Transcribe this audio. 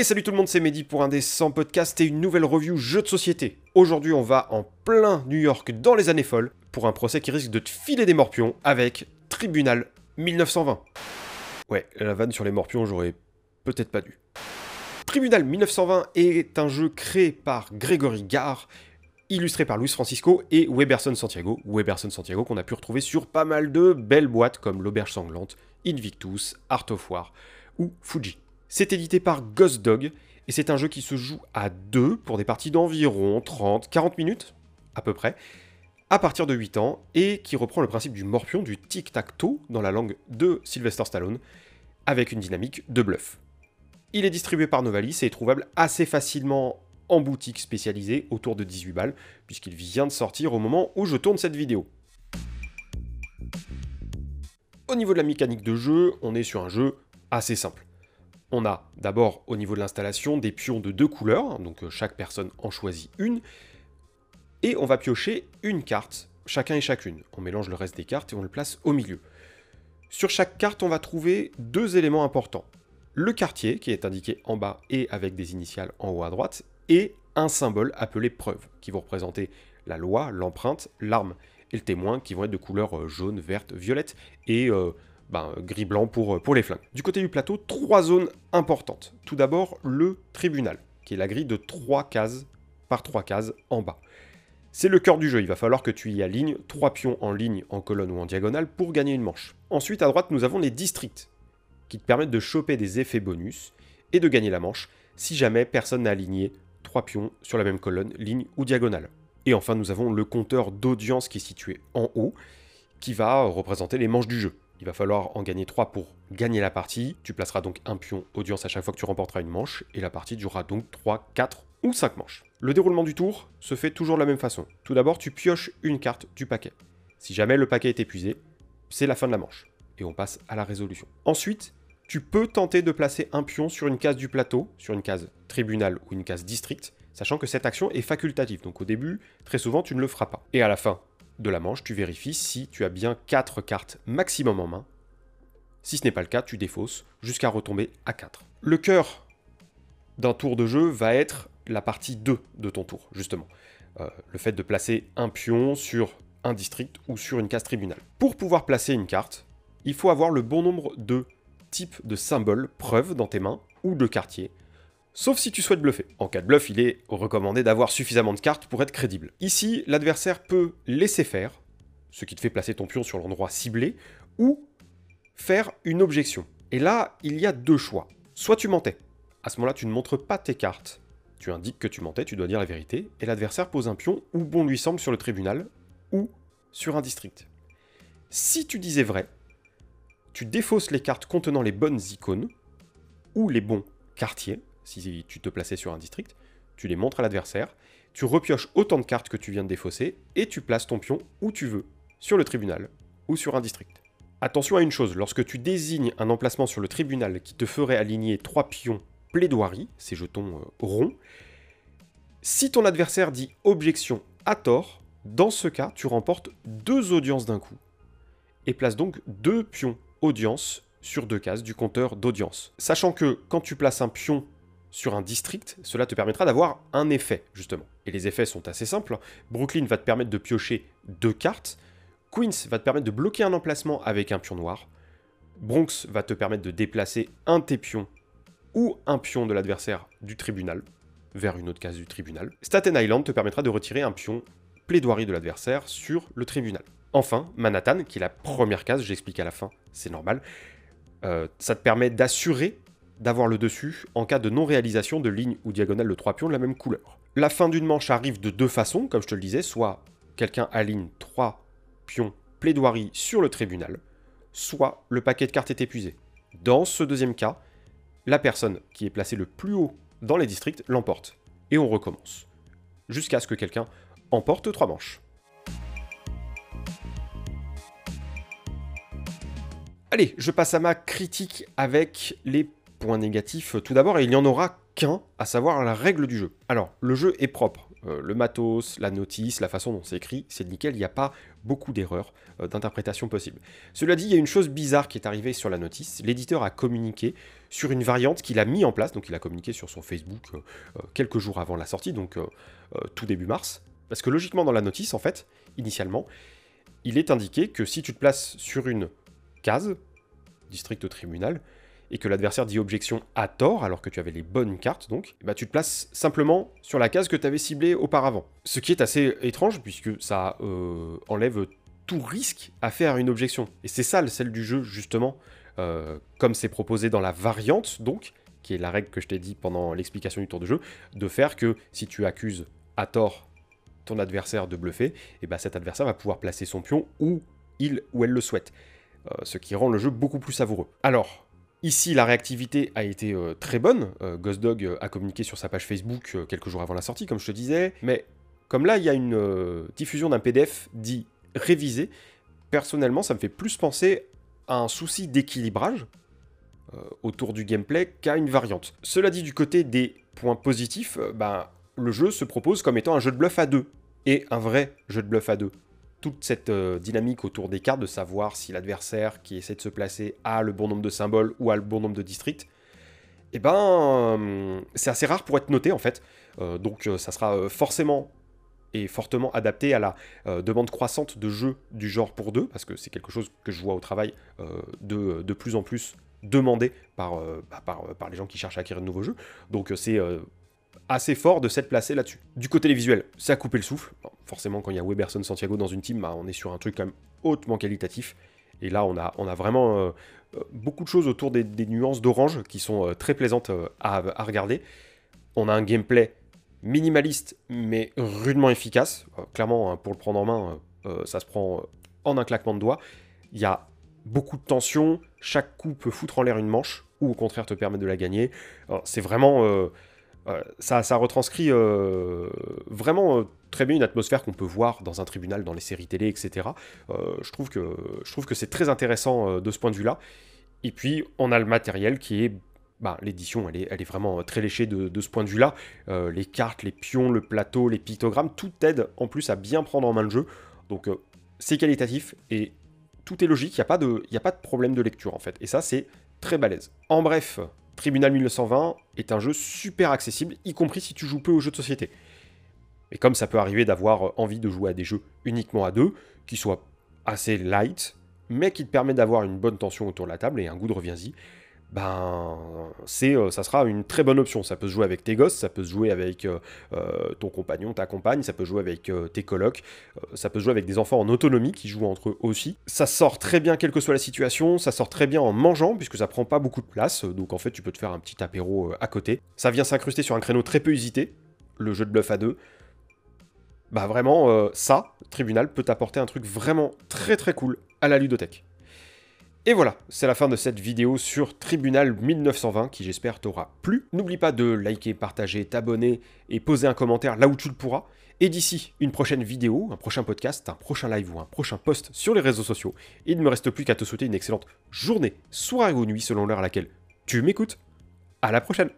Et salut tout le monde, c'est Mehdi pour un des 100 podcasts et une nouvelle review jeu de société. Aujourd'hui, on va en plein New York dans les années folles pour un procès qui risque de te filer des morpions avec Tribunal 1920. Ouais, la vanne sur les morpions, j'aurais peut-être pas dû. Tribunal 1920 est un jeu créé par Gregory Gare, illustré par Luis Francisco et Weberson Santiago. Weberson Santiago qu'on a pu retrouver sur pas mal de belles boîtes comme l'Auberge Sanglante, Invictus, Art of War ou Fuji. C'est édité par Ghost Dog et c'est un jeu qui se joue à deux pour des parties d'environ 30-40 minutes à peu près à partir de 8 ans et qui reprend le principe du morpion, du tic-tac-toe dans la langue de Sylvester Stallone avec une dynamique de bluff. Il est distribué par Novalis et est trouvable assez facilement en boutique spécialisée autour de 18 balles puisqu'il vient de sortir au moment où je tourne cette vidéo. Au niveau de la mécanique de jeu, on est sur un jeu assez simple. On a d'abord au niveau de l'installation des pions de deux couleurs, donc euh, chaque personne en choisit une, et on va piocher une carte, chacun et chacune. On mélange le reste des cartes et on le place au milieu. Sur chaque carte, on va trouver deux éléments importants. Le quartier, qui est indiqué en bas et avec des initiales en haut à droite, et un symbole appelé preuve, qui vont représenter la loi, l'empreinte, l'arme et le témoin, qui vont être de couleur euh, jaune, verte, violette, et euh, ben, gris-blanc pour, euh, pour les flingues. Du côté du plateau, trois zones importantes. Tout d'abord, le tribunal, qui est la grille de trois cases par trois cases en bas. C'est le cœur du jeu, il va falloir que tu y alignes trois pions en ligne, en colonne ou en diagonale pour gagner une manche. Ensuite, à droite, nous avons les districts, qui te permettent de choper des effets bonus et de gagner la manche si jamais personne n'a aligné trois pions sur la même colonne, ligne ou diagonale. Et enfin, nous avons le compteur d'audience qui est situé en haut, qui va représenter les manches du jeu. Il va falloir en gagner 3 pour gagner la partie. Tu placeras donc un pion audience à chaque fois que tu remporteras une manche, et la partie durera donc 3, 4 ou 5 manches. Le déroulement du tour se fait toujours de la même façon. Tout d'abord, tu pioches une carte du paquet. Si jamais le paquet est épuisé, c'est la fin de la manche, et on passe à la résolution. Ensuite, tu peux tenter de placer un pion sur une case du plateau, sur une case tribunal ou une case district, sachant que cette action est facultative. Donc au début, très souvent, tu ne le feras pas. Et à la fin, de la manche, tu vérifies si tu as bien 4 cartes maximum en main. Si ce n'est pas le cas, tu défausses jusqu'à retomber à 4. Le cœur d'un tour de jeu va être la partie 2 de ton tour, justement. Euh, le fait de placer un pion sur un district ou sur une case tribunal. Pour pouvoir placer une carte, il faut avoir le bon nombre de types de symboles, preuves dans tes mains, ou de quartiers, Sauf si tu souhaites bluffer. En cas de bluff, il est recommandé d'avoir suffisamment de cartes pour être crédible. Ici, l'adversaire peut laisser faire, ce qui te fait placer ton pion sur l'endroit ciblé, ou faire une objection. Et là, il y a deux choix. Soit tu mentais. À ce moment-là, tu ne montres pas tes cartes. Tu indiques que tu mentais, tu dois dire la vérité, et l'adversaire pose un pion où bon lui semble sur le tribunal, ou sur un district. Si tu disais vrai, tu défausses les cartes contenant les bonnes icônes, ou les bons quartiers, si tu te plaçais sur un district, tu les montres à l'adversaire, tu repioches autant de cartes que tu viens de défausser, et tu places ton pion où tu veux, sur le tribunal ou sur un district. Attention à une chose, lorsque tu désignes un emplacement sur le tribunal qui te ferait aligner trois pions plaidoirie, ces jetons euh, ronds, si ton adversaire dit objection à tort, dans ce cas, tu remportes deux audiences d'un coup, et place donc deux pions audience sur deux cases du compteur d'audience. Sachant que quand tu places un pion sur un district, cela te permettra d'avoir un effet, justement. Et les effets sont assez simples. Brooklyn va te permettre de piocher deux cartes. Queens va te permettre de bloquer un emplacement avec un pion noir. Bronx va te permettre de déplacer un de tes ou un pion de l'adversaire du tribunal vers une autre case du tribunal. Staten Island te permettra de retirer un pion plaidoirie de l'adversaire sur le tribunal. Enfin, Manhattan, qui est la première case, j'explique à la fin, c'est normal, euh, ça te permet d'assurer d'avoir le dessus en cas de non-réalisation de ligne ou diagonale de trois pions de la même couleur. La fin d'une manche arrive de deux façons, comme je te le disais, soit quelqu'un aligne trois pions plaidoirie sur le tribunal, soit le paquet de cartes est épuisé. Dans ce deuxième cas, la personne qui est placée le plus haut dans les districts l'emporte. Et on recommence. Jusqu'à ce que quelqu'un emporte trois manches. Allez, je passe à ma critique avec les Point négatif, tout d'abord, il n'y en aura qu'un, à savoir la règle du jeu. Alors, le jeu est propre. Euh, le matos, la notice, la façon dont c'est écrit, c'est nickel, il n'y a pas beaucoup d'erreurs euh, d'interprétation possibles. Cela dit, il y a une chose bizarre qui est arrivée sur la notice. L'éditeur a communiqué sur une variante qu'il a mis en place, donc il a communiqué sur son Facebook euh, euh, quelques jours avant la sortie, donc tout début mars. Parce que logiquement, dans la notice, en fait, initialement, il est indiqué que si tu te places sur une case, district tribunal, et que l'adversaire dit objection à tort, alors que tu avais les bonnes cartes, donc, bah, tu te places simplement sur la case que tu avais ciblée auparavant. Ce qui est assez étrange, puisque ça euh, enlève tout risque à faire une objection. Et c'est ça celle du jeu, justement, euh, comme c'est proposé dans la variante, donc, qui est la règle que je t'ai dit pendant l'explication du tour de jeu, de faire que si tu accuses à tort ton adversaire de bluffer, et bah cet adversaire va pouvoir placer son pion où il ou elle le souhaite. Euh, ce qui rend le jeu beaucoup plus savoureux. Alors, Ici, la réactivité a été euh, très bonne. Euh, Ghost Dog euh, a communiqué sur sa page Facebook quelques jours avant la sortie, comme je te disais. Mais comme là, il y a une diffusion d'un PDF dit révisé, personnellement, ça me fait plus penser à un souci d'équilibrage autour du gameplay qu'à une variante. Cela dit, du côté des points positifs, ben, le jeu se propose comme étant un jeu de bluff à deux. Et un vrai jeu de bluff à deux toute cette euh, dynamique autour des cartes, de savoir si l'adversaire qui essaie de se placer a le bon nombre de symboles ou a le bon nombre de districts, eh ben, euh, c'est assez rare pour être noté en fait. Euh, donc ça sera forcément et fortement adapté à la demande croissante de jeux du genre pour deux, parce que c'est quelque chose que je vois au travail de, de, plus en plus demandé par, bah, par, par, les gens qui cherchent à acquérir de nouveaux jeux. Donc c'est assez fort de s'être placé là-dessus. Du côté des visuels, ça a coupé le souffle. forcément, quand il y a Weberson Santiago dans une team, bah, on est sur un truc quand même hautement qualitatif. Et là, on a, vraiment euh, euh, beaucoup de choses autour des, nuances d'orange qui sont euh, très plaisantes à, regarder. On a un gameplay minimaliste mais rudement efficace. clairement, hein, pour le prendre en main, ça se prend en un claquement de doigts. Il y a beaucoup de tension, chaque coup peut foutre en l'air une manche, ou au contraire te permettre de la gagner. C'est vraiment ça, ça retranscrit euh, vraiment euh, très bien une atmosphère qu'on peut voir dans un tribunal, dans les séries télé, etc. Euh, je trouve que, c'est très intéressant de ce point de vue-là. Et puis, on a le matériel qui est bah, l'édition, elle est, vraiment très léchée de, ce point de vue-là. les cartes, les pions, le plateau, les pictogrammes, tout aide en plus à bien prendre en main le jeu. Donc c'est qualitatif et tout est logique, il n'y a, pas de, a pas de problème de lecture en fait. Et ça, c'est très balèze. En bref, Tribunal 1920 est un jeu super accessible, y compris si tu joues peu aux jeux de société. Et comme ça peut arriver d'avoir envie de jouer à des jeux uniquement à deux, qui soient assez light, mais qui te permet d'avoir une bonne tension autour de la table et un goût de reviens-y, ben euh, ça sera une très bonne option. Ça peut se jouer avec tes gosses, ça peut se jouer avec euh, euh, ton compagnon, ta compagne, ça peut jouer avec tes colocs, ça peut se jouer avec des enfants en autonomie qui jouent entre eux aussi. Ça sort très bien quelle que soit la situation, ça sort très bien en mangeant puisque ça prend pas beaucoup de place, donc en fait tu peux te faire un petit apéro à côté. Ça vient s'incruster sur un créneau très peu usité, le jeu de bluff à deux. Bah vraiment, ça, Tribunal peut t'apporter un truc vraiment très très cool à la ludothèque. Et voilà, c'est la fin de cette vidéo sur Tribunal 1920 qui j'espère t'aura plu. N'oublie pas de liker, partager, t'abonner et poser un commentaire là où tu le pourras. Et d'ici une prochaine vidéo, un prochain podcast, un prochain live ou un prochain post sur les réseaux sociaux, il ne me reste plus qu'à te souhaiter une excellente journée, soirée ou nuit selon l'heure à laquelle tu m'écoutes. À la prochaine